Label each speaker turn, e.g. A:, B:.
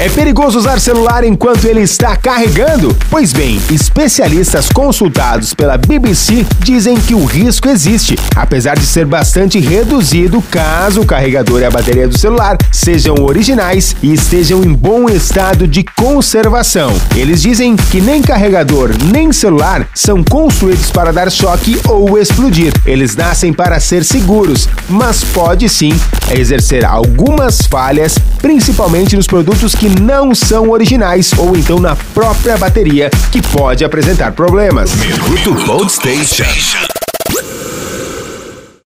A: É perigoso usar celular enquanto ele está carregando? Pois bem, especialistas consultados pela BBC dizem que o risco existe, apesar de ser bastante reduzido caso o carregador e a bateria do celular sejam originais e estejam em bom estado de conservação. Eles dizem que nem carregador nem celular são construídos para dar choque ou explodir. Eles nascem para ser seguros, mas pode sim exercer algumas falhas, principalmente nos produtos que não são originais ou então na própria bateria, que pode apresentar problemas.
B: Minuto Station.